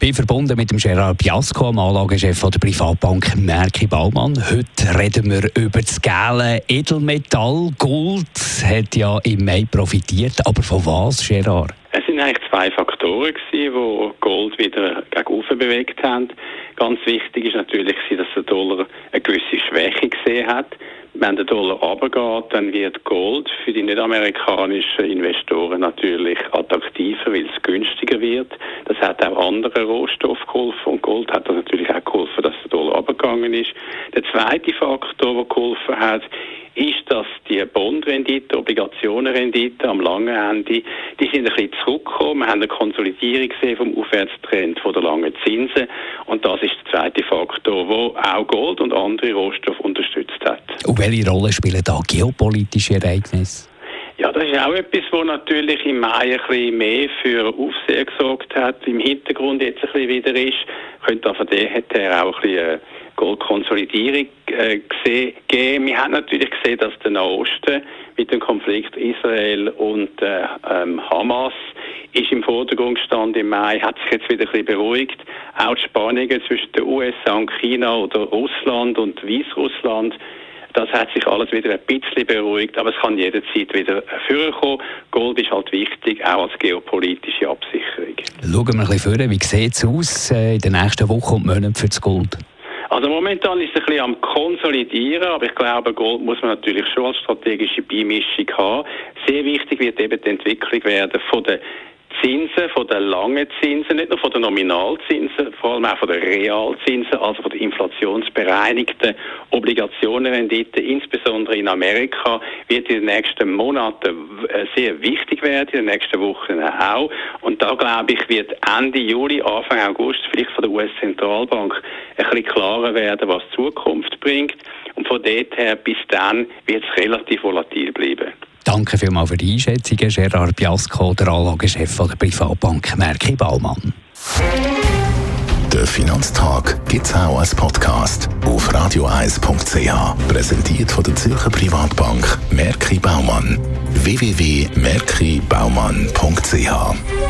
bin verbunden mit dem Gerard Biasco, dem Anlagechef der Privatbank Merki Baumann. Heute reden wir über das gelbe Edelmetall. Gold hat ja im Mai profitiert, aber von was, Gerard? Sind eigentlich zwei Faktoren, die Gold wieder gegen bewegt haben. Ganz wichtig ist natürlich, dass der Dollar eine gewisse Schwäche gesehen hat. Wenn der Dollar runtergeht, dann wird Gold für die nicht-amerikanischen Investoren natürlich attraktiver, weil es günstiger wird. Das hat auch andere Rohstoffe geholfen und Gold hat natürlich auch geholfen, dass der Dollar runtergegangen ist. Der zweite Faktor, der geholfen hat, ist, dass die Bondrendite, Obligationenrendite am langen Ende, die sind ein bisschen zurückgekommen. Wir haben eine Konsolidierung gesehen vom Aufwärtstrend von der langen Zinsen. Und das ist der zweite Faktor, der auch Gold und andere Rohstoffe unterstützt hat. Und welche Rolle spielen da geopolitische Ereignisse? Ja, das ist auch etwas, was natürlich im Mai ein bisschen mehr für Aufsehen gesorgt hat. Im Hintergrund jetzt ein bisschen wieder ist, könnte von der her auch ein bisschen Goldkonsolidierung äh, gesehen, geben. Wir haben natürlich gesehen, dass der Nahosten mit dem Konflikt Israel und äh, ähm, Hamas ist im Vordergrund gestanden im Mai, hat sich jetzt wieder ein bisschen beruhigt. Auch die Spannungen zwischen den USA und China oder Russland und Weißrussland das hat sich alles wieder ein bisschen beruhigt, aber es kann jederzeit wieder vorkommen. Gold ist halt wichtig, auch als geopolitische Absicherung. Schauen wir ein bisschen vor, wie sieht es aus äh, in den nächsten Wochen und Monaten für das Gold? Also momentan ist es ein bisschen am Konsolidieren, aber ich glaube, Gold muss man natürlich schon als strategische Beimischung haben. Sehr wichtig wird eben die Entwicklung werden von der Zinsen, von den langen Zinsen, nicht nur von den Nominalzinsen, vor allem auch von den Realzinsen, also von den inflationsbereinigten Obligationenrenditen, insbesondere in Amerika, wird in den nächsten Monaten äh, sehr wichtig werden, in den nächsten Wochen auch. Und da, glaube ich, wird Ende Juli, Anfang August vielleicht von der US-Zentralbank ein bisschen klarer werden, was die Zukunft bringt. Und von dort her bis dann wird es relativ volatil bleiben. Danke vielmals für die Einschätzung, Gerard Biasco, der Anlagechef der Privatbank Merki Baumann. Der Finanztag gibt es auch als Podcast auf radioeis.ch. Präsentiert von der Zürcher Privatbank Merki Baumann. www.merkibaumann.ch